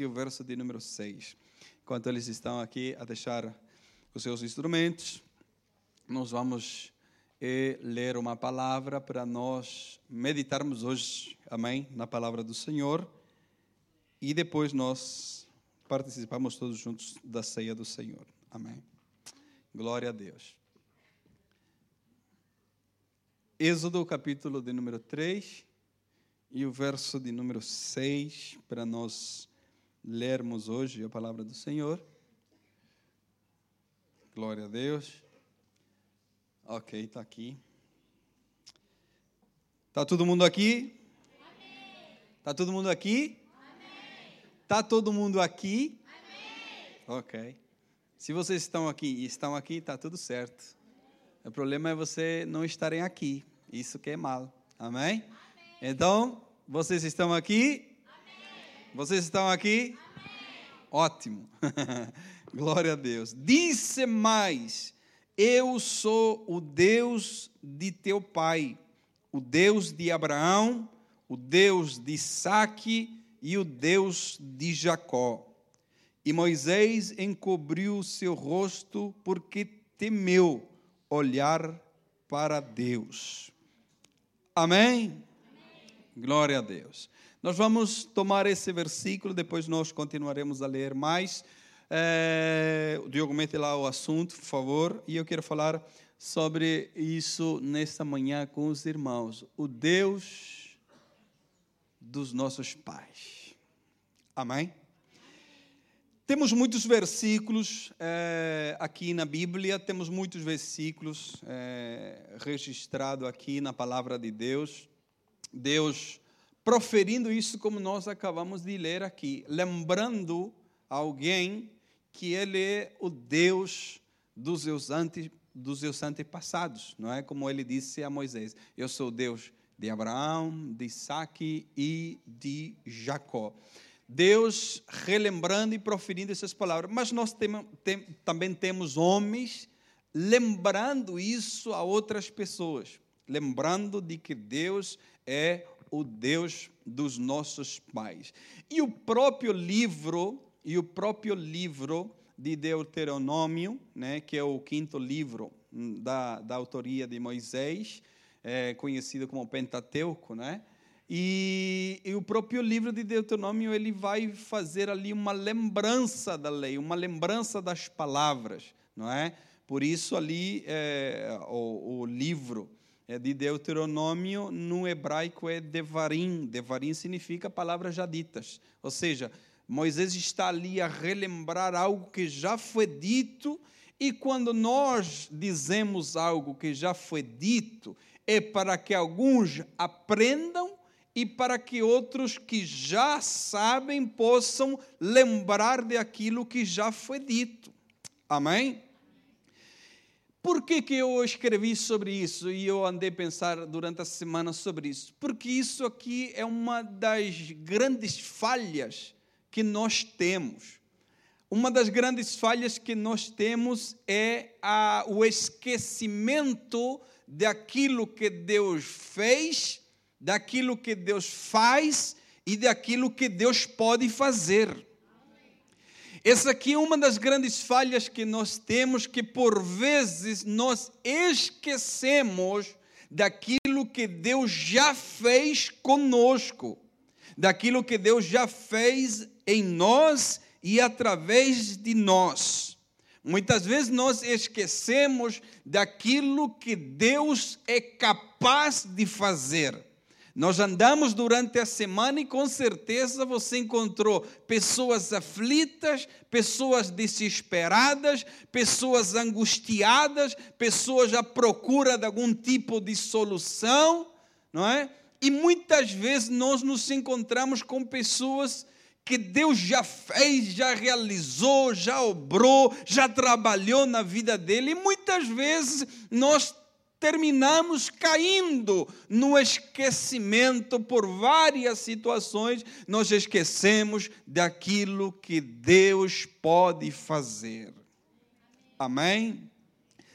e o verso de número 6. Enquanto eles estão aqui a deixar os seus instrumentos, nós vamos eh, ler uma palavra para nós meditarmos hoje, amém? Na palavra do Senhor. E depois nós participamos todos juntos da ceia do Senhor. Amém. Glória a Deus. Êxodo, capítulo de número 3 e o verso de número 6, para nós lermos hoje a palavra do Senhor. Glória a Deus. Ok, está aqui. Está todo mundo aqui? Está todo mundo aqui? Está todo mundo aqui? Amém. Ok. Se vocês estão aqui e estão aqui, está tudo certo. O problema é você não estarem aqui. Isso que é mal. Amém? Amém. Então, vocês estão aqui? Vocês estão aqui? Amém. Ótimo. Glória a Deus. Disse mais: Eu sou o Deus de teu pai, o Deus de Abraão, o Deus de Isaque e o Deus de Jacó. E Moisés encobriu seu rosto porque temeu olhar para Deus. Amém? Glória a Deus. Nós vamos tomar esse versículo, depois nós continuaremos a ler mais. É, Diogo mete lá o assunto, por favor, e eu quero falar sobre isso nesta manhã com os irmãos. O Deus dos nossos pais. Amém? Temos muitos versículos é, aqui na Bíblia, temos muitos versículos é, registrados aqui na palavra de Deus. Deus proferindo isso como nós acabamos de ler aqui, lembrando alguém que ele é o Deus dos seus, ante, dos seus antepassados, não é? Como ele disse a Moisés: Eu sou o Deus de Abraão, de Isaac e de Jacó. Deus relembrando e proferindo essas palavras. Mas nós tem, tem, também temos homens lembrando isso a outras pessoas, lembrando de que Deus é o Deus dos nossos pais. E o próprio livro, e o próprio livro de Deuteronômio, né, que é o quinto livro hum, da, da autoria de Moisés, é, conhecido como Pentateuco, né? E, e, o próprio livro de Deuteronômio ele vai fazer ali uma lembrança da lei, uma lembrança das palavras, não é? Por isso ali é, o, o, livro é, de Deuteronômio no hebraico é Devarim. Devarim significa palavras já ditas, ou seja, Moisés está ali a relembrar algo que já foi dito e quando nós dizemos algo que já foi dito é para que alguns aprendam e para que outros que já sabem possam lembrar de aquilo que já foi dito. Amém? Por que, que eu escrevi sobre isso e eu andei a pensar durante a semana sobre isso? Porque isso aqui é uma das grandes falhas que nós temos. Uma das grandes falhas que nós temos é a, o esquecimento daquilo que Deus fez daquilo que Deus faz e daquilo que Deus pode fazer. Essa aqui é uma das grandes falhas que nós temos, que por vezes nós esquecemos daquilo que Deus já fez conosco, daquilo que Deus já fez em nós e através de nós. Muitas vezes nós esquecemos daquilo que Deus é capaz de fazer. Nós andamos durante a semana e com certeza você encontrou pessoas aflitas, pessoas desesperadas, pessoas angustiadas, pessoas à procura de algum tipo de solução, não é? E muitas vezes nós nos encontramos com pessoas que Deus já fez, já realizou, já obrou, já trabalhou na vida dele, e muitas vezes nós terminamos caindo no esquecimento por várias situações, nós esquecemos daquilo que Deus pode fazer. Amém?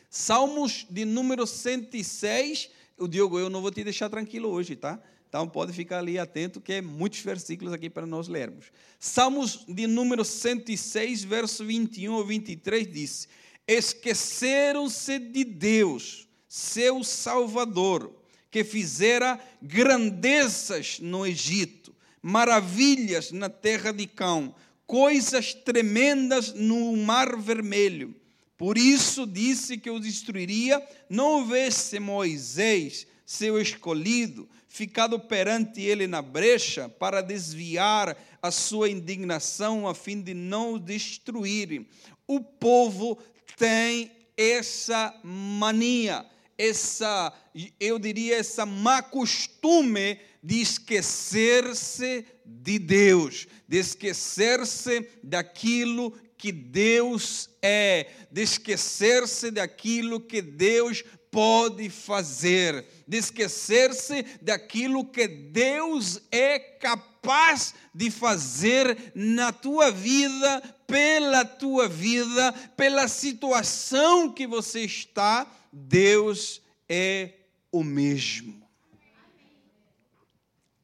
Salmos de número 106. O Diogo, eu não vou te deixar tranquilo hoje, tá? Então pode ficar ali atento que é muitos versículos aqui para nós lermos. Salmos de número 106, verso 21 ou 23 diz: Esqueceram-se de Deus, seu Salvador, que fizera grandezas no Egito, maravilhas na terra de Cão, coisas tremendas no Mar Vermelho. Por isso disse que o destruiria, não houvesse Moisés, seu escolhido, ficado perante ele na brecha para desviar a sua indignação a fim de não o destruir. O povo tem essa mania, essa, eu diria, essa má costume de esquecer-se de Deus, de esquecer-se daquilo que Deus é, de esquecer-se daquilo que Deus pode fazer, de esquecer-se daquilo que Deus é capaz de fazer na tua vida, pela tua vida, pela situação que você está, Deus é o mesmo.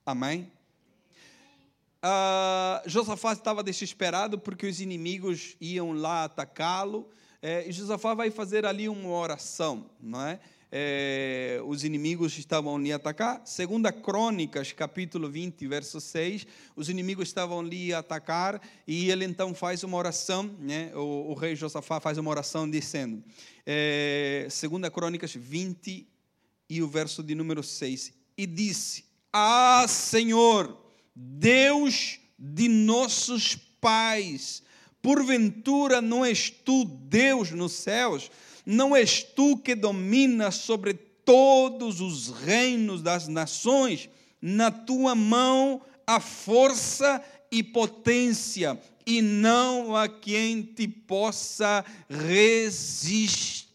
Amém? Uh, Josafá estava desesperado porque os inimigos iam lá atacá-lo. É, e Josafá vai fazer ali uma oração, não é? é? os inimigos estavam a atacar. Segunda Crônicas, capítulo 20, verso 6, os inimigos estavam a atacar e ele então faz uma oração, né? o, o rei Josafá faz uma oração dizendo, é, Segunda Crônicas 20 e o verso de número 6, e disse, Ah, Senhor, Deus de nossos pais. Porventura não és tu Deus nos céus? Não és tu que dominas sobre todos os reinos das nações? Na tua mão a força e potência, e não a quem te possa resistir.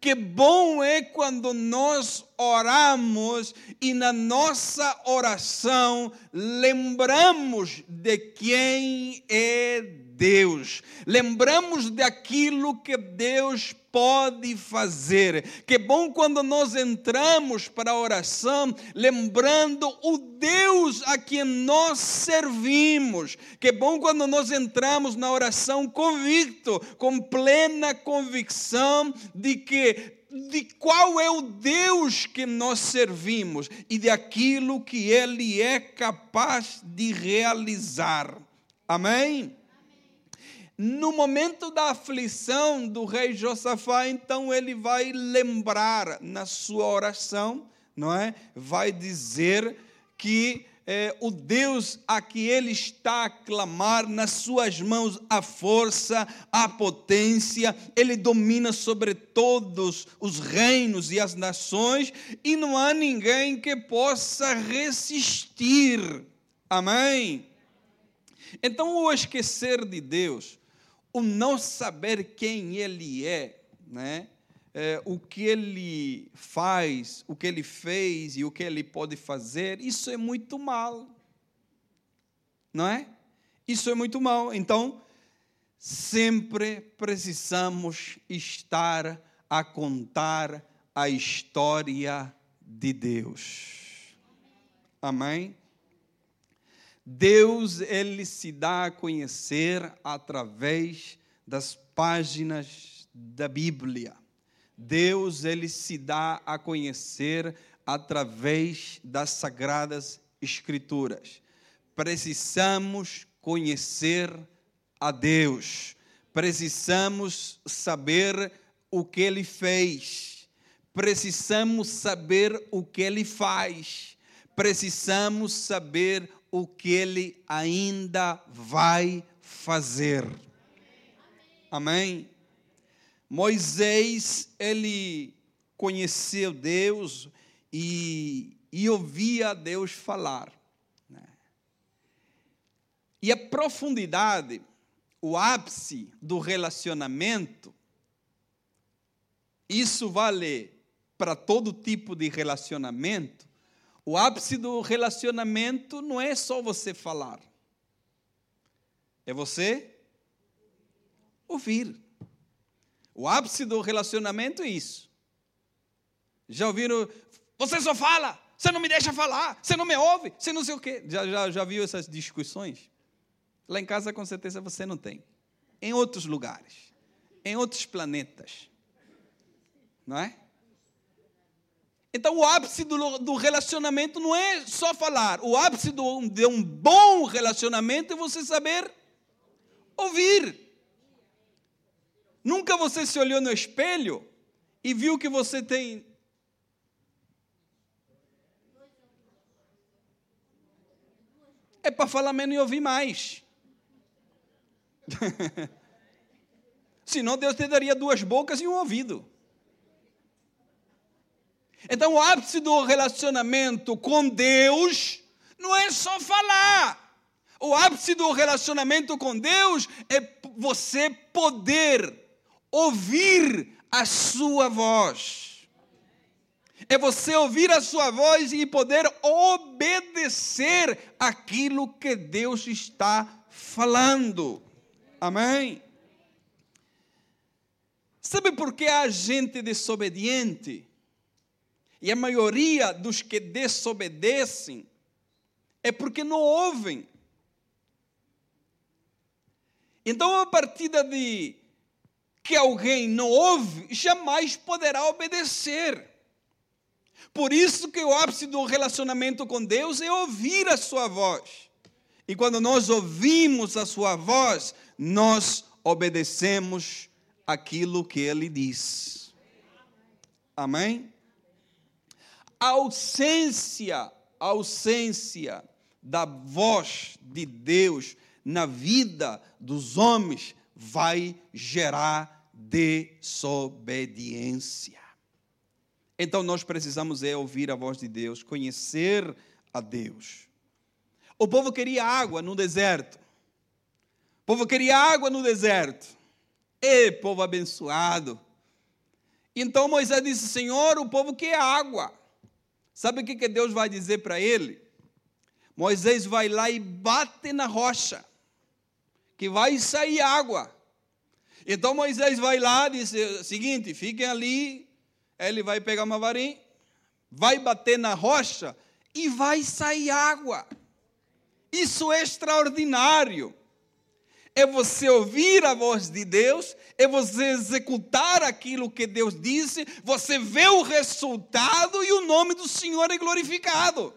Que bom é quando nós oramos e na nossa oração lembramos de quem é Deus, lembramos daquilo que Deus pode fazer. Que bom quando nós entramos para a oração lembrando o Deus a quem nós servimos. Que bom quando nós entramos na oração convicto, com plena convicção de que de qual é o Deus que nós servimos e de aquilo que ele é capaz de realizar. Amém? No momento da aflição do rei Josafá, então ele vai lembrar na sua oração, não é? Vai dizer que é, o Deus a que ele está a clamar, nas suas mãos a força, a potência, ele domina sobre todos os reinos e as nações, e não há ninguém que possa resistir. Amém? Então, o esquecer de Deus o não saber quem ele é, né? É, o que ele faz, o que ele fez e o que ele pode fazer, isso é muito mal. Não é? Isso é muito mal. Então, sempre precisamos estar a contar a história de Deus. Amém? Deus ele se dá a conhecer através das páginas da Bíblia. Deus ele se dá a conhecer através das sagradas escrituras. Precisamos conhecer a Deus. Precisamos saber o que ele fez. Precisamos saber o que ele faz. Precisamos saber o que ele ainda vai fazer. Amém? Moisés, ele conheceu Deus e, e ouvia Deus falar. Né? E a profundidade, o ápice do relacionamento, isso vale para todo tipo de relacionamento, o ápice do relacionamento não é só você falar, é você ouvir. O ápice do relacionamento é isso. Já ouviram? Você só fala, Você não me deixa falar, você não me ouve, você não sei o quê. Já, já, já viu essas discussões? Lá em casa, com certeza, você não tem. Em outros lugares, em outros planetas. Não é? Então, o ápice do, do, relacionamento não é só falar. O ápice do, de um bom relacionamento é você saber ouvir. Nunca você se olhou no espelho e viu que você tem. É para falar menos e ouvir mais. Senão Deus te daria duas bocas e um ouvido. Então, o ápice do relacionamento com Deus não é só falar. O ápice do relacionamento com Deus é você poder ouvir a sua voz. É você ouvir a sua voz e poder obedecer aquilo que Deus está falando. Amém? Sabe por que há gente desobediente? E a maioria dos que desobedecem é porque não ouvem. Então, a partir de que alguém não ouve, jamais poderá obedecer. Por isso que o ápice do relacionamento com Deus é ouvir a sua voz. E quando nós ouvimos a sua voz, nós obedecemos aquilo que ele diz. Amém? a ausência, a ausência da voz de Deus na vida dos homens vai gerar desobediência. Então nós precisamos é ouvir a voz de Deus, conhecer a Deus. O povo queria água no deserto. O povo queria água no deserto. E povo abençoado. Então Moisés disse: Senhor, o povo quer água. Sabe o que Deus vai dizer para ele? Moisés vai lá e bate na rocha, que vai sair água. Então Moisés vai lá e diz seguinte: fiquem ali. Ele vai pegar uma varinha, vai bater na rocha e vai sair água. Isso é extraordinário é você ouvir a voz de Deus, é você executar aquilo que Deus disse, você vê o resultado e o nome do Senhor é glorificado.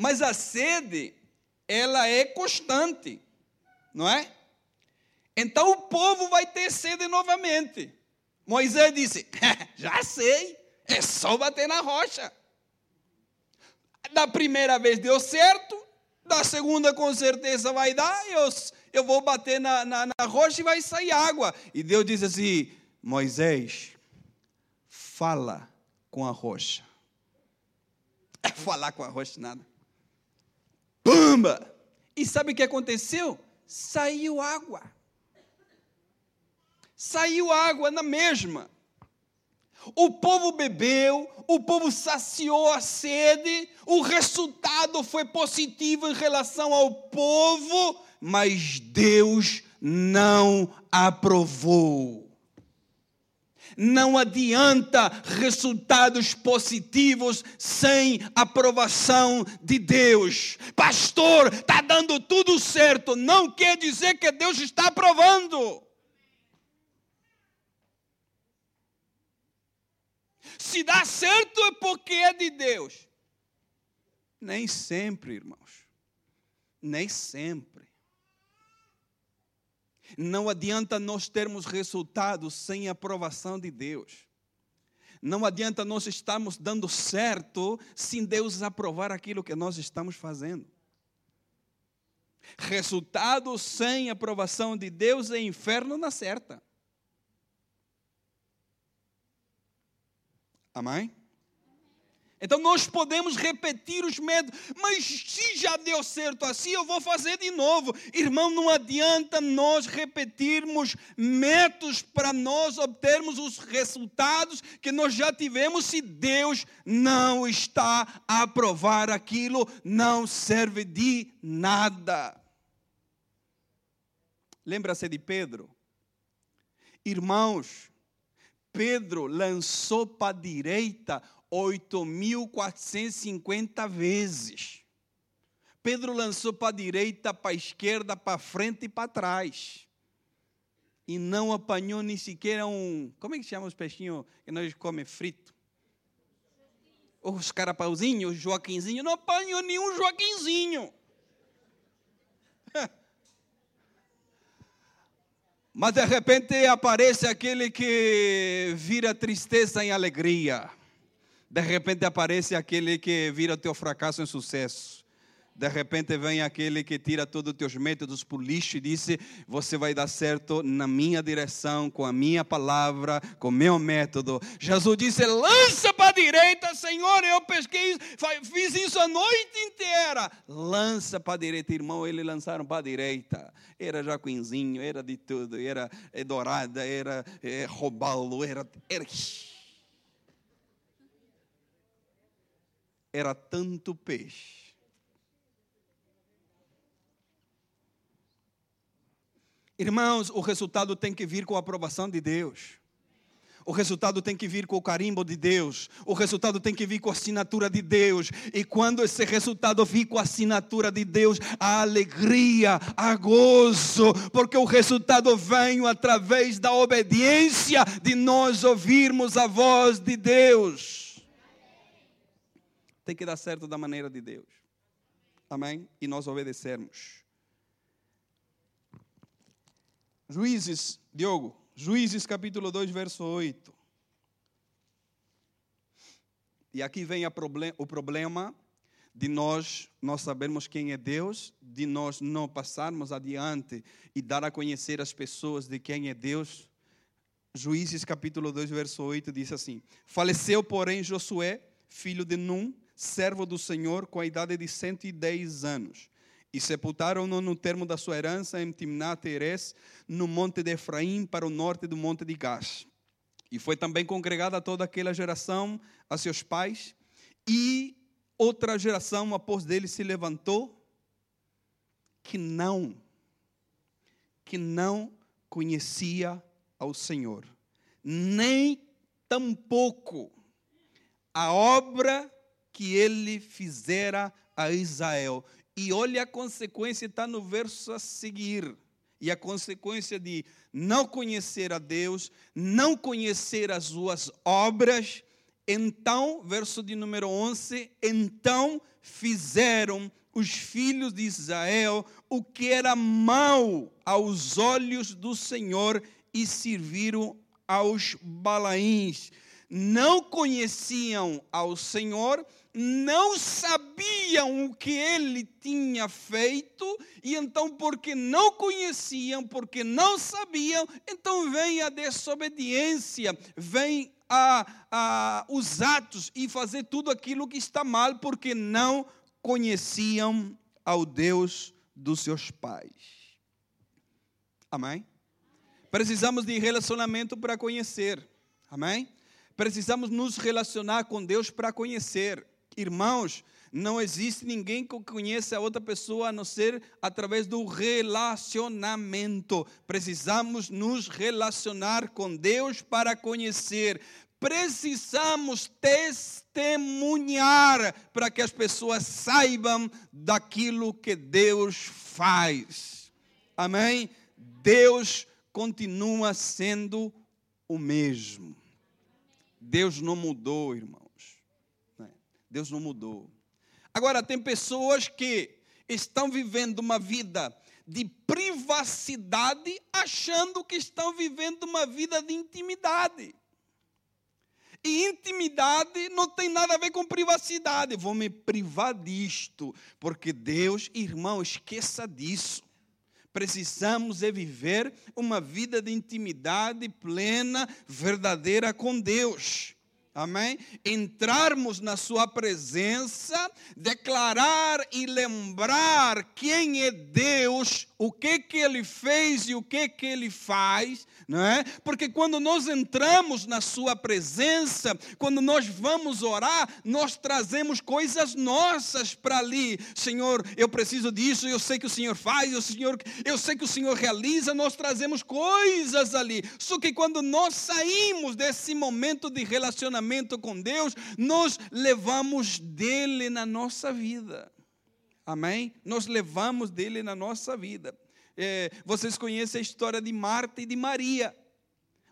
Mas a sede, ela é constante, não é? Então o povo vai ter sede novamente. Moisés disse: Já sei, é só bater na rocha. Da primeira vez deu certo, da segunda com certeza vai dar, eu, eu vou bater na, na, na rocha e vai sair água. E Deus diz assim: Moisés, fala com a rocha. É falar com a rocha nada. Pumba! E sabe o que aconteceu? Saiu água. Saiu água na mesma. O povo bebeu, o povo saciou a sede, o resultado foi positivo em relação ao povo, mas Deus não aprovou. Não adianta resultados positivos sem aprovação de Deus. Pastor, está dando tudo certo, não quer dizer que Deus está aprovando. Se dá certo é porque é de Deus. Nem sempre, irmãos. Nem sempre. Não adianta nós termos resultados sem aprovação de Deus. Não adianta nós estarmos dando certo sem Deus aprovar aquilo que nós estamos fazendo. Resultado sem aprovação de Deus é inferno na certa. Amém? Então nós podemos repetir os métodos, mas se já deu certo assim, eu vou fazer de novo. Irmão, não adianta nós repetirmos métodos para nós obtermos os resultados que nós já tivemos se Deus não está a aprovar aquilo, não serve de nada. Lembra-se de Pedro? Irmãos, Pedro lançou para a direita 8.450 vezes. Pedro lançou para a direita, para a esquerda, para frente e para trás. E não apanhou nem sequer um. Como é que chama os peixinhos que nós comemos frito? Os carapauzinhos, os joaquinzinhos. Não apanhou nenhum joaquinzinho. Mas de repente aparece aquele que vira tristeza em alegria. De repente aparece aquele que vira teu fracasso em sucesso. De repente vem aquele que tira todos os teus métodos por lixo e diz: Você vai dar certo na minha direção, com a minha palavra, com o meu método. Jesus disse: Lança para a direita, Senhor. Eu pesquei, fiz isso a noite inteira. Lança para a direita, irmão. Eles lançaram para a direita. Era jacuinzinho, era de tudo. Era é, dourada, era é, robalo, era. era era tanto peixe Irmãos, o resultado tem que vir com a aprovação de Deus. O resultado tem que vir com o carimbo de Deus. O resultado tem que vir com a assinatura de Deus. E quando esse resultado vir com a assinatura de Deus, há alegria, há gozo, porque o resultado vem através da obediência de nós ouvirmos a voz de Deus. Tem que dar certo da maneira de Deus. Amém? E nós obedecermos. Juízes, Diogo, Juízes capítulo 2, verso 8. E aqui vem problem, o problema de nós nós sabermos quem é Deus, de nós não passarmos adiante e dar a conhecer as pessoas de quem é Deus. Juízes capítulo 2, verso 8 diz assim: Faleceu, porém, Josué, filho de Num, servo do Senhor, com a idade de 110 anos e sepultaram-no no termo da sua herança em Timnat Eres, no monte de Efraim, para o norte do monte de Gás. E foi também congregada toda aquela geração a seus pais, e outra geração após dele se levantou, que não, que não conhecia ao Senhor, nem tampouco a obra que ele fizera a Israel. E olha a consequência, está no verso a seguir. E a consequência de não conhecer a Deus, não conhecer as suas obras, então, verso de número 11: então fizeram os filhos de Israel o que era mal aos olhos do Senhor e serviram aos Balaíns. Não conheciam ao Senhor, não sabiam o que ele tinha feito, e então, porque não conheciam, porque não sabiam, então vem a desobediência, vem a, a, os atos e fazer tudo aquilo que está mal, porque não conheciam ao Deus dos seus pais. Amém? Precisamos de relacionamento para conhecer. Amém? Precisamos nos relacionar com Deus para conhecer. Irmãos, não existe ninguém que conheça a outra pessoa a não ser através do relacionamento. Precisamos nos relacionar com Deus para conhecer. Precisamos testemunhar para que as pessoas saibam daquilo que Deus faz. Amém? Deus continua sendo o mesmo. Deus não mudou, irmãos. Deus não mudou. Agora, tem pessoas que estão vivendo uma vida de privacidade, achando que estão vivendo uma vida de intimidade. E intimidade não tem nada a ver com privacidade. Vou me privar disto, porque Deus, irmão, esqueça disso. Precisamos é viver uma vida de intimidade plena, verdadeira com Deus. Amém? Entrarmos na Sua presença, declarar e lembrar quem é Deus, o que que Ele fez e o que que Ele faz, não é? Porque quando nós entramos na Sua presença, quando nós vamos orar, nós trazemos coisas nossas para ali. Senhor, eu preciso disso, eu sei que o Senhor faz, o Senhor, eu sei que o Senhor realiza, nós trazemos coisas ali. Só que quando nós saímos desse momento de relacionamento com Deus, nós levamos dele na nossa vida. Amém? Nós levamos dele na nossa vida. É, vocês conhecem a história de Marta e de Maria.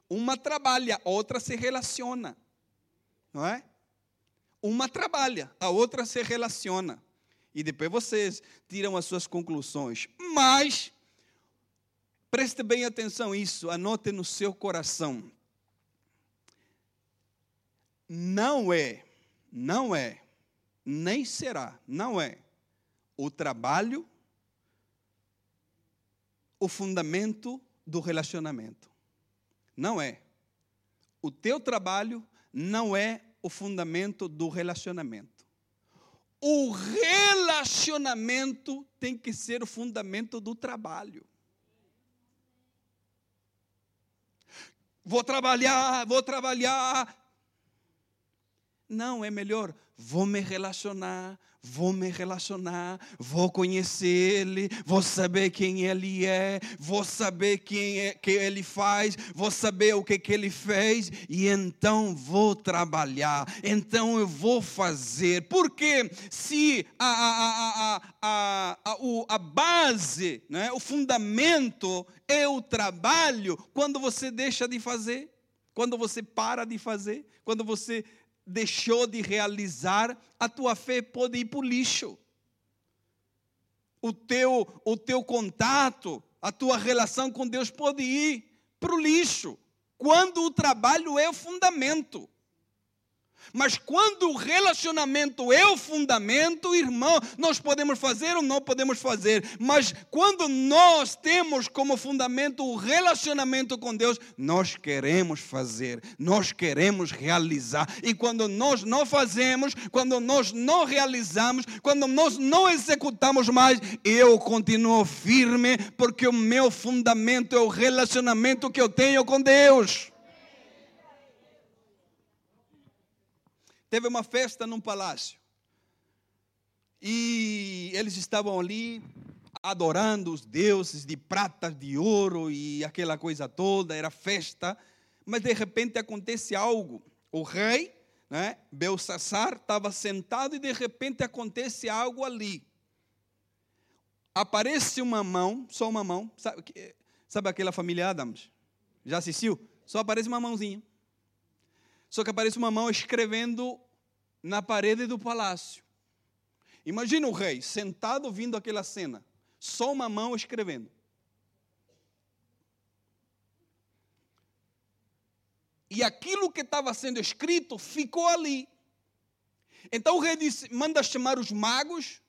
Uma trabalha, a outra se relaciona. Não é? Uma trabalha, a outra se relaciona. E depois vocês tiram as suas conclusões. Mas, preste bem atenção isso, anote no seu coração. Não é, não é, nem será, não é o trabalho o fundamento do relacionamento. Não é. O teu trabalho não é o fundamento do relacionamento. O relacionamento tem que ser o fundamento do trabalho. Vou trabalhar, vou trabalhar. Não, é melhor, vou me relacionar, Vou me relacionar, vou conhecer Ele, vou saber quem Ele é, vou saber quem é que Ele faz, vou saber o que, que Ele fez, e então vou trabalhar, então eu vou fazer. Porque se a, a, a, a, a, a base, né, o fundamento é o trabalho, quando você deixa de fazer, quando você para de fazer, quando você deixou de realizar, a tua fé pode ir para o lixo. O teu, o teu contato, a tua relação com Deus pode ir para o lixo. Quando o trabalho é o fundamento. Mas quando o relacionamento é o fundamento, irmão, nós podemos fazer ou não podemos fazer. Mas quando nós temos como fundamento o relacionamento com Deus, nós queremos fazer, nós queremos realizar. E quando nós não fazemos, quando nós não realizamos, quando nós não executamos mais, eu continuo firme, porque o meu fundamento é o relacionamento que eu tenho com Deus. Teve uma festa num palácio. E eles estavam ali adorando os deuses de prata, de ouro e aquela coisa toda, era festa. Mas de repente acontece algo. O rei, né, Belsassar, estava sentado e de repente acontece algo ali. Aparece uma mão, só uma mão, sabe, sabe aquela família Adams? Já assistiu? Só aparece uma mãozinha. Só que aparece uma mão escrevendo na parede do palácio. Imagina o rei sentado vindo aquela cena, só uma mão escrevendo. E aquilo que estava sendo escrito ficou ali. Então o rei disse: manda chamar os magos,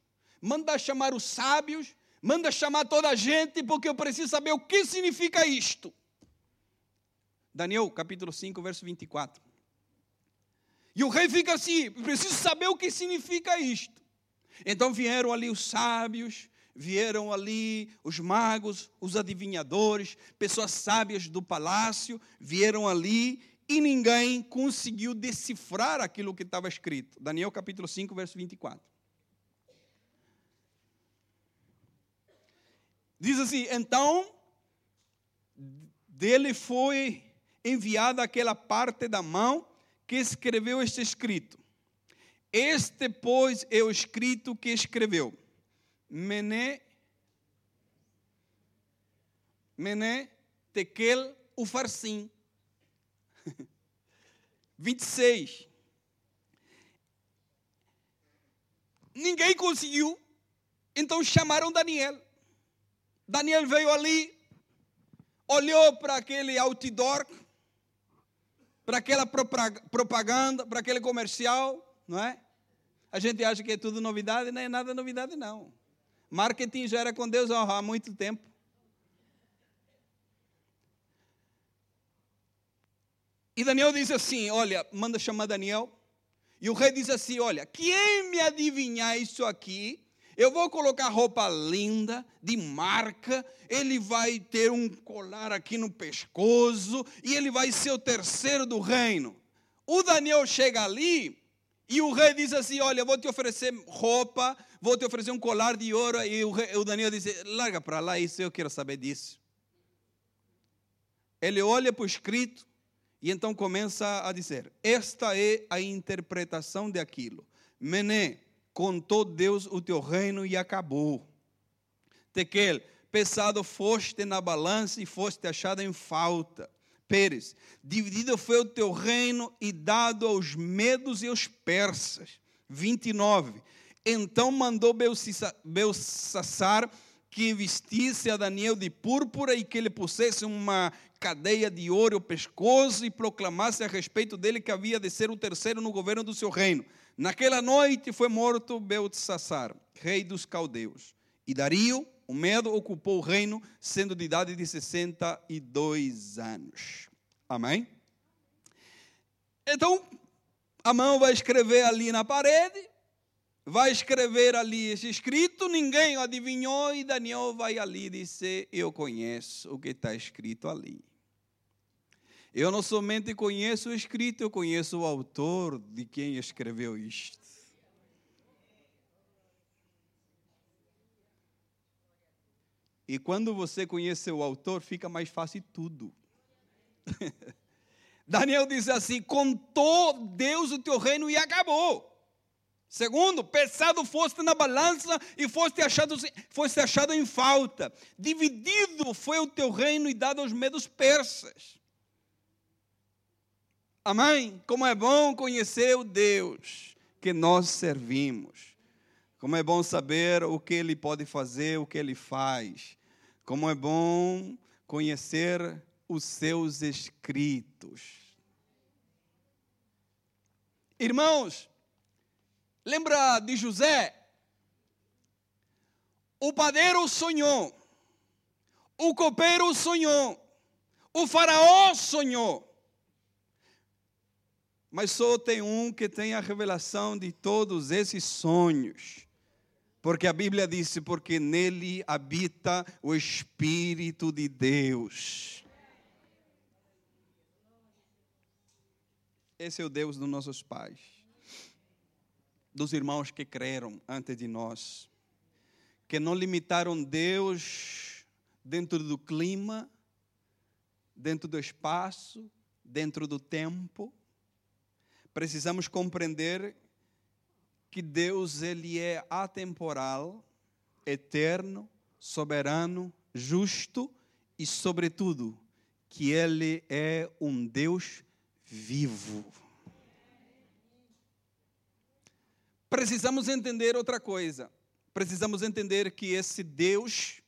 manda chamar os sábios, manda chamar toda a gente, porque eu preciso saber o que significa isto. Daniel, capítulo 5, verso 24. E o rei fica assim: preciso saber o que significa isto. Então vieram ali os sábios, vieram ali os magos, os adivinhadores, pessoas sábias do palácio, vieram ali e ninguém conseguiu decifrar aquilo que estava escrito. Daniel capítulo 5, verso 24. Diz assim: então dele foi enviada aquela parte da mão que escreveu este escrito. Este, pois, é o escrito que escreveu. Mené, Mené, Tekel, Ufarsim. 26. Ninguém conseguiu, então chamaram Daniel. Daniel veio ali, olhou para aquele outdoor, para aquela propaganda, para aquele comercial, não é? A gente acha que é tudo novidade, não é nada novidade, não. Marketing já era com Deus há muito tempo. E Daniel diz assim: Olha, manda chamar Daniel. E o rei diz assim: Olha, quem me adivinhar isso aqui, eu vou colocar roupa linda, de marca, ele vai ter um colar aqui no pescoço, e ele vai ser o terceiro do reino. O Daniel chega ali, e o rei diz assim: Olha, vou te oferecer roupa, vou te oferecer um colar de ouro. E o, rei, o Daniel diz: Larga para lá isso, eu quero saber disso. Ele olha para o escrito, e então começa a dizer: Esta é a interpretação de aquilo. Mené, contou Deus o teu reino e acabou. Tequel, pesado foste na balança e foste achado em falta. Pérez, dividido foi o teu reino e dado aos medos e aos persas. 29. Então mandou Belsassar que vestisse a Daniel de púrpura e que lhe pusesse uma cadeia de ouro ao pescoço e proclamasse a respeito dele que havia de ser o terceiro no governo do seu reino. Naquela noite foi morto Beltsassar, rei dos caldeus. E Dario, o medo, ocupou o reino, sendo de idade de 62 anos. Amém? Então, a mão vai escrever ali na parede, vai escrever ali esse escrito, ninguém adivinhou, e Daniel vai ali dizer: Eu conheço o que está escrito ali. Eu não somente conheço o escrito, eu conheço o autor de quem escreveu isto. E quando você conhece o autor, fica mais fácil tudo. Daniel diz assim: contou Deus o teu reino e acabou. Segundo, pesado foste na balança e foste achado, foste achado em falta. Dividido foi o teu reino e dado aos medos persas. Amém? Como é bom conhecer o Deus que nós servimos. Como é bom saber o que Ele pode fazer, o que Ele faz. Como é bom conhecer os seus escritos. Irmãos, lembra de José? O padeiro sonhou, o copeiro sonhou, o faraó sonhou. Mas só tem um que tem a revelação de todos esses sonhos. Porque a Bíblia disse: porque nele habita o Espírito de Deus. Esse é o Deus dos nossos pais, dos irmãos que creram antes de nós, que não limitaram Deus dentro do clima, dentro do espaço, dentro do tempo, precisamos compreender que Deus ele é atemporal, eterno, soberano, justo e sobretudo que ele é um Deus vivo. Precisamos entender outra coisa. Precisamos entender que esse Deus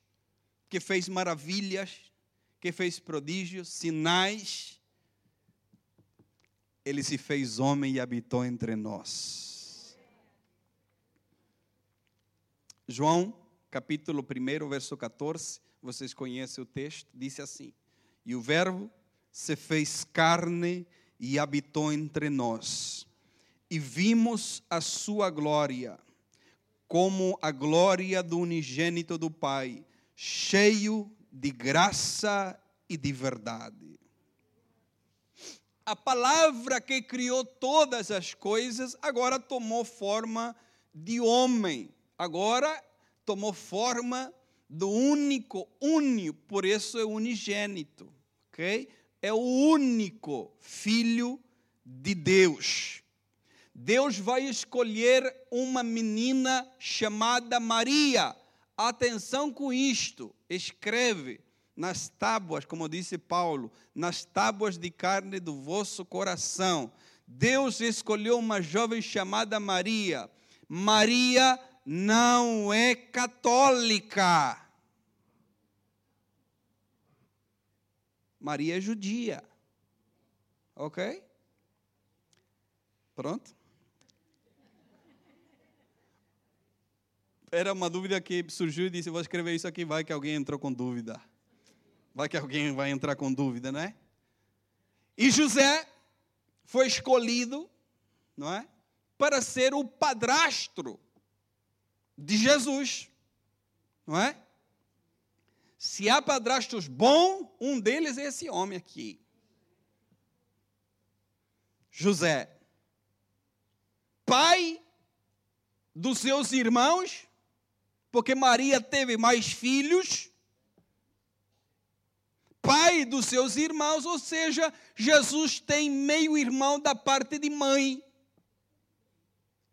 que fez maravilhas, que fez prodígios, sinais, ele se fez homem e habitou entre nós. João, capítulo 1, verso 14, vocês conhecem o texto, disse assim: E o Verbo se fez carne e habitou entre nós, e vimos a sua glória, como a glória do unigênito do Pai, cheio de graça e de verdade a palavra que criou todas as coisas agora tomou forma de homem. Agora tomou forma do único, único, por isso é unigênito, ok? É o único filho de Deus. Deus vai escolher uma menina chamada Maria. Atenção com isto, escreve nas tábuas, como disse Paulo, nas tábuas de carne do vosso coração. Deus escolheu uma jovem chamada Maria. Maria não é católica. Maria é judia. Ok? Pronto? Era uma dúvida que surgiu e disse: Vou escrever isso aqui, vai que alguém entrou com dúvida. Vai que alguém vai entrar com dúvida, né? E José foi escolhido, não é? Para ser o padrasto de Jesus, não é? Se há padrastos bons, um deles é esse homem aqui. José, pai dos seus irmãos, porque Maria teve mais filhos, pai dos seus irmãos, ou seja, Jesus tem meio irmão da parte de mãe.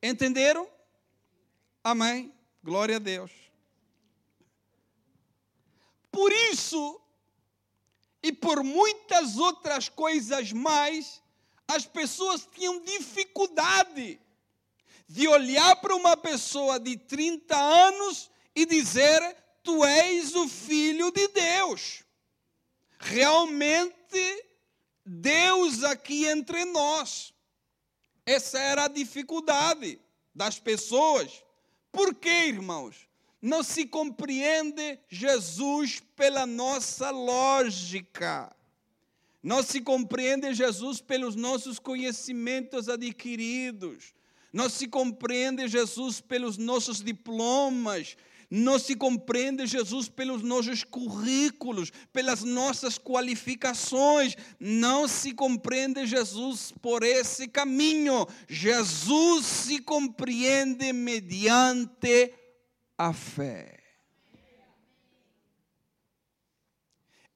Entenderam? Amém. Glória a Deus. Por isso, e por muitas outras coisas mais, as pessoas tinham dificuldade de olhar para uma pessoa de 30 anos e dizer: Tu és o filho de Deus. Realmente, Deus aqui entre nós. Essa era a dificuldade das pessoas. Por quê, irmãos? Não se compreende Jesus pela nossa lógica. Não se compreende Jesus pelos nossos conhecimentos adquiridos. Não se compreende Jesus pelos nossos diplomas. Não se compreende Jesus pelos nossos currículos, pelas nossas qualificações. Não se compreende Jesus por esse caminho. Jesus se compreende mediante a fé.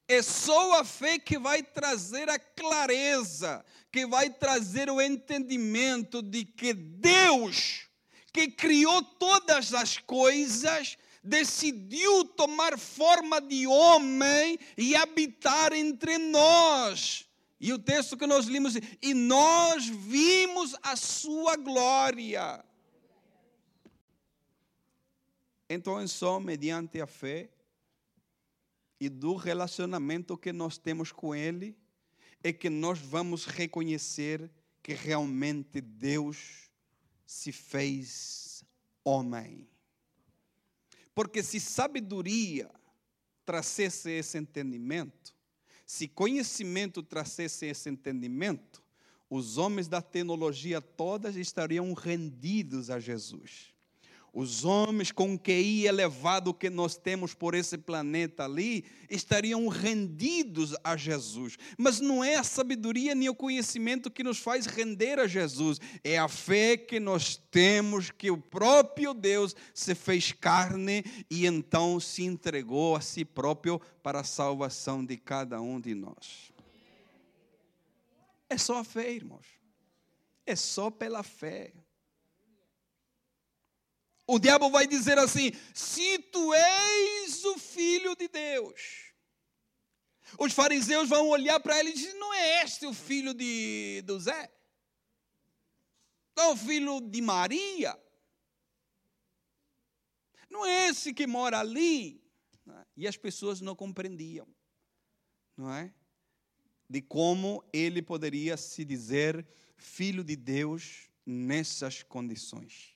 É só a fé que vai trazer a clareza, que vai trazer o entendimento de que Deus, que criou todas as coisas, decidiu tomar forma de homem e habitar entre nós. E o texto que nós limos, e nós vimos a sua glória. Então, é só mediante a fé e do relacionamento que nós temos com Ele, é que nós vamos reconhecer que realmente Deus se fez homem. Porque se sabedoria trouxesse esse entendimento, se conhecimento trouxesse esse entendimento, os homens da tecnologia todas estariam rendidos a Jesus. Os homens com QI elevado que nós temos por esse planeta ali estariam rendidos a Jesus. Mas não é a sabedoria nem o conhecimento que nos faz render a Jesus, é a fé que nós temos que o próprio Deus se fez carne e então se entregou a si próprio para a salvação de cada um de nós. É só a fé, irmãos. É só pela fé. O diabo vai dizer assim: se tu és o filho de Deus. Os fariseus vão olhar para ele e dizer: não é este o filho de do Zé? Não é o filho de Maria? Não é esse que mora ali? É? E as pessoas não compreendiam, não é? De como ele poderia se dizer filho de Deus nessas condições.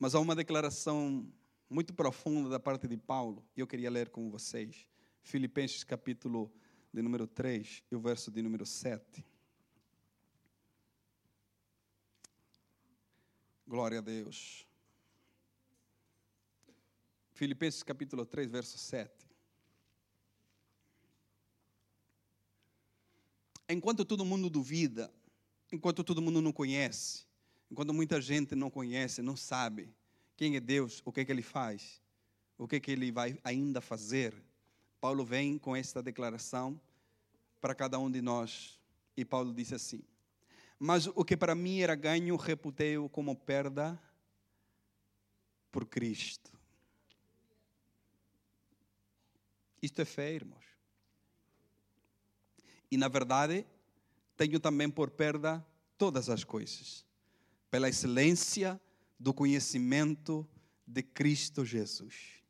Mas há uma declaração muito profunda da parte de Paulo, e eu queria ler com vocês. Filipenses capítulo de número 3 e o verso de número 7. Glória a Deus. Filipenses capítulo 3, verso 7. Enquanto todo mundo duvida, enquanto todo mundo não conhece, Enquanto muita gente não conhece, não sabe quem é Deus, o que é que ele faz, o que é que ele vai ainda fazer, Paulo vem com esta declaração para cada um de nós. E Paulo disse assim: Mas o que para mim era ganho, reputei-o como perda por Cristo. Isto é fé, irmãos. E na verdade, tenho também por perda todas as coisas pela excelência do conhecimento de Cristo Jesus.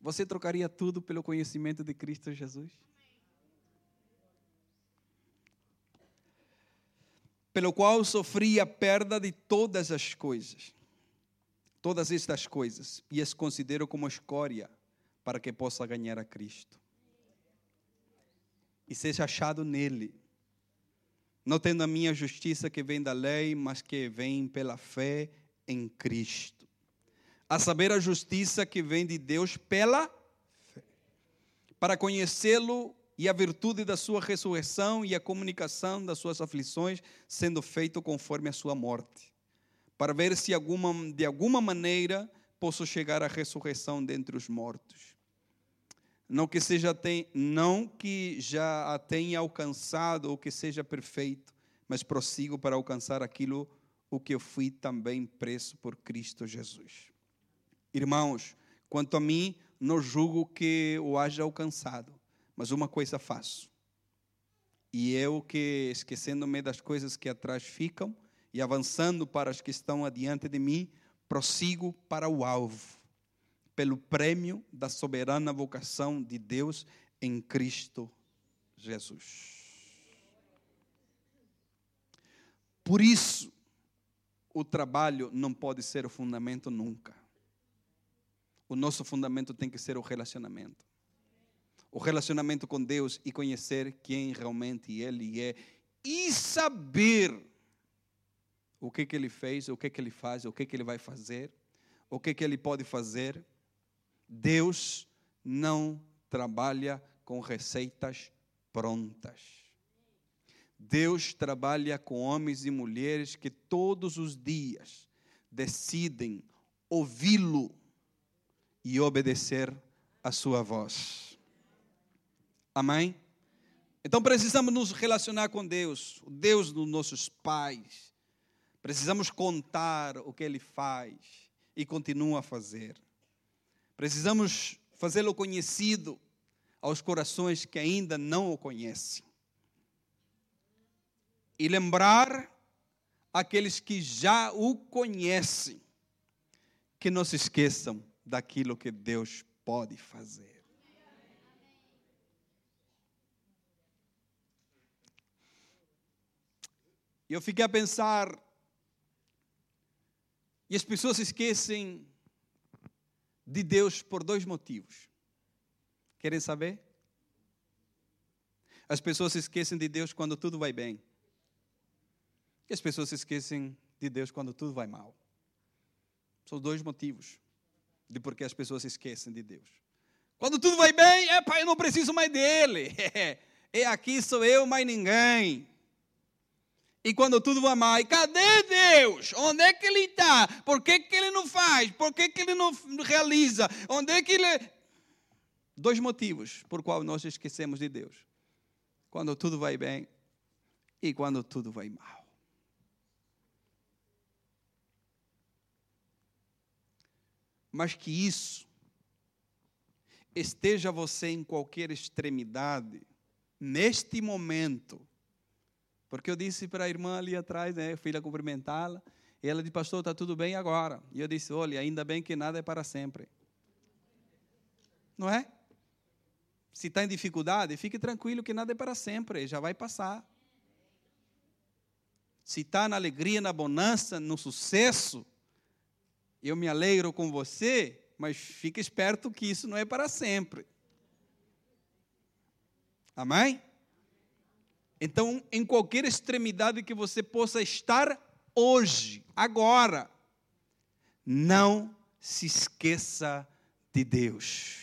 Você trocaria tudo pelo conhecimento de Cristo Jesus? Pelo qual sofri a perda de todas as coisas, todas estas coisas, e as considero como escória para que possa ganhar a Cristo e seja achado nele. Não tendo a minha justiça que vem da lei, mas que vem pela fé em Cristo. A saber, a justiça que vem de Deus pela fé. Para conhecê-lo e a virtude da sua ressurreição e a comunicação das suas aflições, sendo feito conforme a sua morte. Para ver se alguma, de alguma maneira posso chegar à ressurreição dentre os mortos. Não que, seja tem, não que já a tenha alcançado ou que seja perfeito, mas prossigo para alcançar aquilo o que eu fui também preso por Cristo Jesus. Irmãos, quanto a mim, não julgo que o haja alcançado, mas uma coisa faço. E eu que, esquecendo-me das coisas que atrás ficam e avançando para as que estão adiante de mim, prossigo para o alvo pelo prêmio da soberana vocação de Deus em Cristo Jesus. Por isso, o trabalho não pode ser o fundamento nunca. O nosso fundamento tem que ser o relacionamento. O relacionamento com Deus e conhecer quem realmente Ele é e saber o que, que Ele fez, o que, que Ele faz, o que, que Ele vai fazer, o que, que Ele pode fazer Deus não trabalha com receitas prontas. Deus trabalha com homens e mulheres que todos os dias decidem ouvi-lo e obedecer a sua voz. Amém? Então precisamos nos relacionar com Deus, o Deus dos nossos pais. Precisamos contar o que Ele faz e continua a fazer. Precisamos fazê-lo conhecido aos corações que ainda não o conhecem. E lembrar aqueles que já o conhecem que não se esqueçam daquilo que Deus pode fazer. Eu fiquei a pensar, e as pessoas esquecem de Deus por dois motivos. Querem saber? As pessoas se esquecem de Deus quando tudo vai bem. E as pessoas se esquecem de Deus quando tudo vai mal. São dois motivos de por que as pessoas se esquecem de Deus. Quando tudo vai bem, é pai, eu não preciso mais dele. É aqui sou eu, mais ninguém. E quando tudo vai mal, cadê Deus? Onde é que Ele está? Por que, que Ele não faz? Por que, que Ele não realiza? Onde é que Ele. Dois motivos por qual nós esquecemos de Deus: quando tudo vai bem e quando tudo vai mal. Mas que isso esteja você em qualquer extremidade, neste momento, porque eu disse para a irmã ali atrás, né, eu fui lá cumprimentá-la, e ela disse, pastor, está tudo bem agora. E eu disse, olha, ainda bem que nada é para sempre. Não é? Se está em dificuldade, fique tranquilo que nada é para sempre, já vai passar. Se está na alegria, na bonança, no sucesso, eu me alegro com você, mas fique esperto que isso não é para sempre. Amém? Então, em qualquer extremidade que você possa estar hoje, agora, não se esqueça de Deus.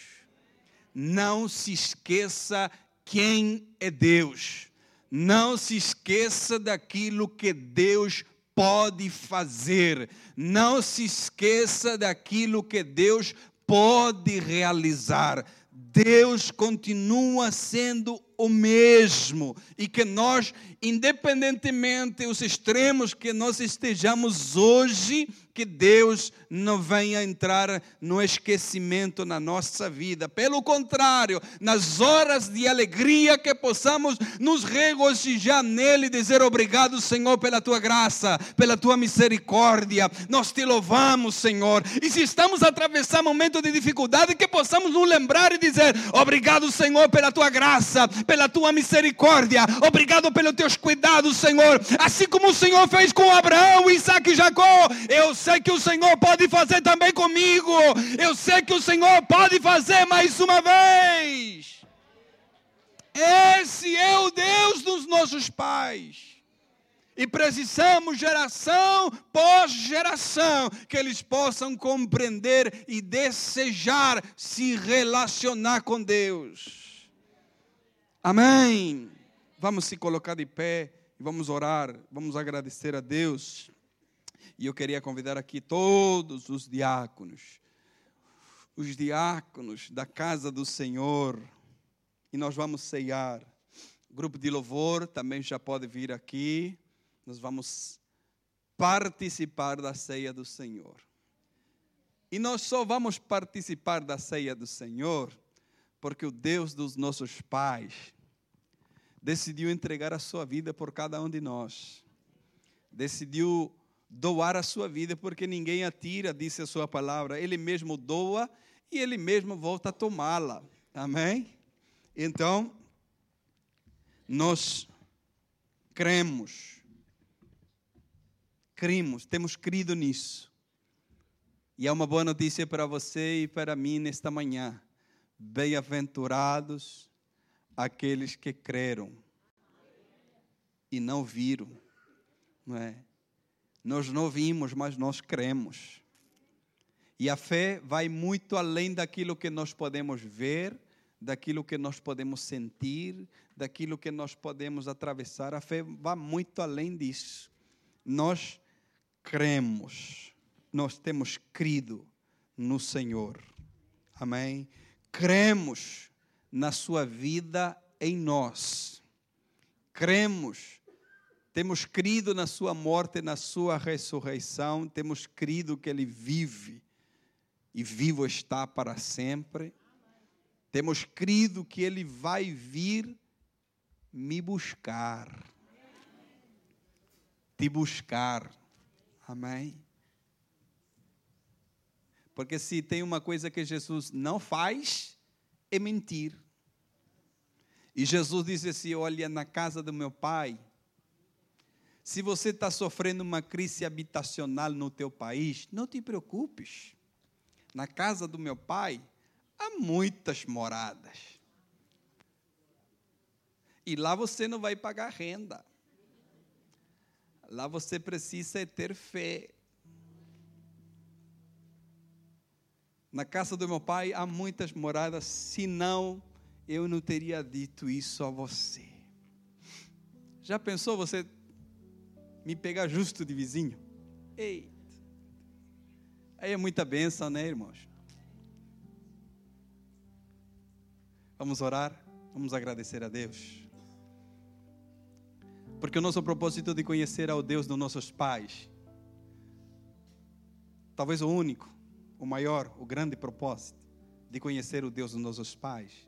Não se esqueça quem é Deus. Não se esqueça daquilo que Deus pode fazer. Não se esqueça daquilo que Deus pode realizar. Deus continua sendo o mesmo e que nós, independentemente dos extremos que nós estejamos hoje, que Deus não venha entrar no esquecimento na nossa vida. Pelo contrário, nas horas de alegria que possamos nos regozijar nele e dizer obrigado, Senhor, pela tua graça, pela tua misericórdia. Nós te louvamos, Senhor. E se estamos atravessando momento de dificuldade, que possamos nos lembrar e dizer obrigado, Senhor, pela tua graça, pela tua misericórdia. Obrigado pelos teus cuidados, Senhor. Assim como o Senhor fez com Abraão, Isaac e Jacó, eu sei que o Senhor pode fazer também comigo. Eu sei que o Senhor pode fazer mais uma vez. Esse é o Deus dos nossos pais. E precisamos, geração pós geração, que eles possam compreender e desejar se relacionar com Deus. Amém. Vamos se colocar de pé e vamos orar, vamos agradecer a Deus. E eu queria convidar aqui todos os diáconos, os diáconos da casa do Senhor, e nós vamos ceiar. Grupo de louvor também já pode vir aqui nós vamos participar da ceia do Senhor. E nós só vamos participar da ceia do Senhor porque o Deus dos nossos pais decidiu entregar a sua vida por cada um de nós. Decidiu doar a sua vida porque ninguém a tira, disse a sua palavra. Ele mesmo doa e ele mesmo volta a tomá-la. Amém? Então, nós cremos cremos, temos crido nisso. E é uma boa notícia para você e para mim nesta manhã. Bem-aventurados aqueles que creram e não viram, não é? Nós não vimos, mas nós cremos. E a fé vai muito além daquilo que nós podemos ver, daquilo que nós podemos sentir, daquilo que nós podemos atravessar. A fé vai muito além disso. Nós cremos, nós temos crido no Senhor. Amém? Cremos na Sua vida em nós. Cremos, temos crido na Sua morte, na Sua ressurreição, temos crido que Ele vive e vivo está para sempre. Temos crido que Ele vai vir me buscar, te buscar Amém? Porque se tem uma coisa que Jesus não faz, é mentir. E Jesus disse assim: Olha, na casa do meu pai, se você está sofrendo uma crise habitacional no teu país, não te preocupes. Na casa do meu pai há muitas moradas. E lá você não vai pagar renda. Lá você precisa ter fé. Na casa do meu pai há muitas moradas, senão eu não teria dito isso a você. Já pensou você me pegar justo de vizinho? Eita. Aí é muita benção, né, irmãos? Vamos orar, vamos agradecer a Deus. Porque o nosso propósito de conhecer ao Deus dos nossos pais, talvez o único, o maior, o grande propósito de conhecer o Deus dos nossos pais,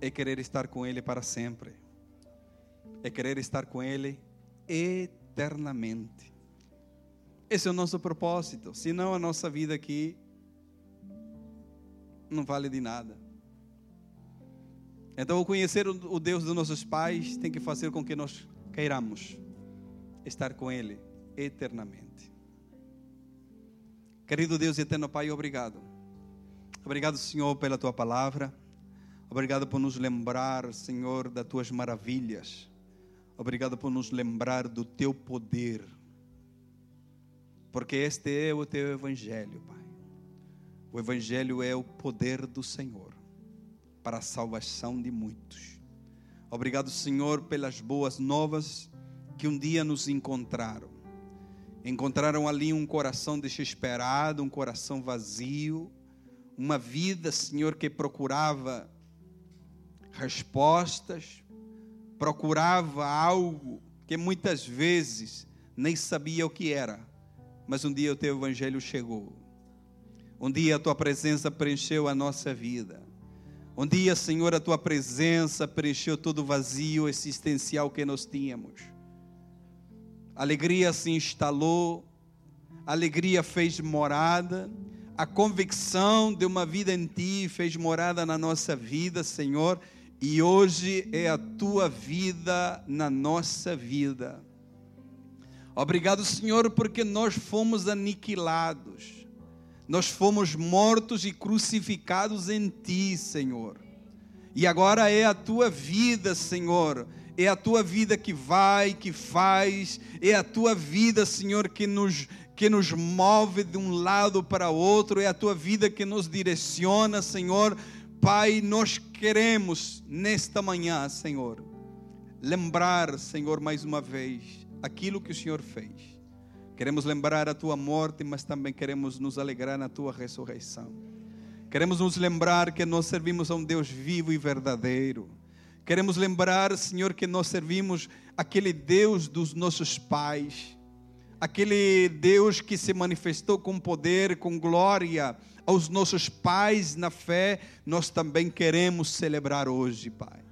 é querer estar com Ele para sempre, é querer estar com Ele eternamente. Esse é o nosso propósito, senão a nossa vida aqui não vale de nada. Então, conhecer o Deus dos nossos pais tem que fazer com que nós queiramos estar com Ele eternamente. Querido Deus e eterno Pai, obrigado. Obrigado, Senhor, pela tua palavra. Obrigado por nos lembrar, Senhor, das tuas maravilhas. Obrigado por nos lembrar do teu poder. Porque este é o teu evangelho, Pai. O evangelho é o poder do Senhor para a salvação de muitos. Obrigado, Senhor, pelas boas novas que um dia nos encontraram. Encontraram ali um coração desesperado, um coração vazio, uma vida, Senhor, que procurava respostas, procurava algo que muitas vezes nem sabia o que era, mas um dia o teu evangelho chegou. Um dia a tua presença preencheu a nossa vida. Um dia, Senhor, a tua presença preencheu todo o vazio existencial que nós tínhamos. A alegria se instalou, a alegria fez morada, a convicção de uma vida em ti fez morada na nossa vida, Senhor, e hoje é a tua vida na nossa vida. Obrigado, Senhor, porque nós fomos aniquilados nós fomos mortos e crucificados em Ti, Senhor. E agora é a tua vida, Senhor. É a tua vida que vai, que faz, é a tua vida, Senhor, que nos que nos move de um lado para outro, é a tua vida que nos direciona, Senhor. Pai, nós queremos nesta manhã, Senhor, lembrar, Senhor, mais uma vez, aquilo que o Senhor fez. Queremos lembrar a tua morte, mas também queremos nos alegrar na tua ressurreição. Queremos nos lembrar que nós servimos a um Deus vivo e verdadeiro. Queremos lembrar, Senhor, que nós servimos aquele Deus dos nossos pais, aquele Deus que se manifestou com poder, com glória aos nossos pais na fé, nós também queremos celebrar hoje, Pai.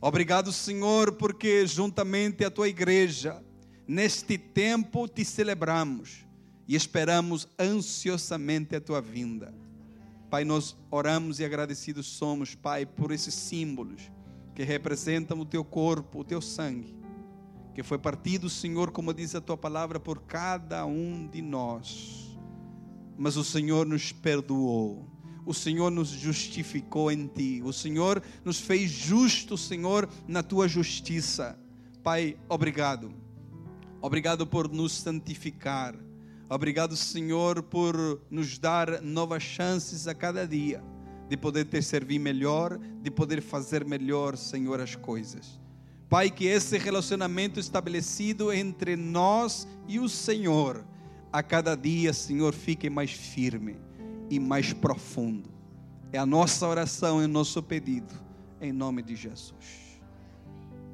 Obrigado, Senhor, porque juntamente a tua igreja, neste tempo te celebramos e esperamos ansiosamente a tua vinda. Pai, nós oramos e agradecidos somos, Pai, por esses símbolos que representam o teu corpo, o teu sangue, que foi partido, Senhor, como diz a tua palavra, por cada um de nós. Mas o Senhor nos perdoou. O Senhor nos justificou em ti. O Senhor nos fez justo, Senhor, na tua justiça. Pai, obrigado. Obrigado por nos santificar. Obrigado, Senhor, por nos dar novas chances a cada dia de poder te servir melhor, de poder fazer melhor, Senhor, as coisas. Pai, que esse relacionamento estabelecido entre nós e o Senhor, a cada dia, Senhor, fique mais firme e mais profundo. É a nossa oração e o nosso pedido, em nome de Jesus.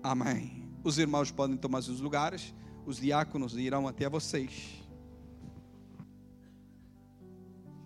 Amém. Os irmãos podem tomar seus lugares, os diáconos irão até vocês.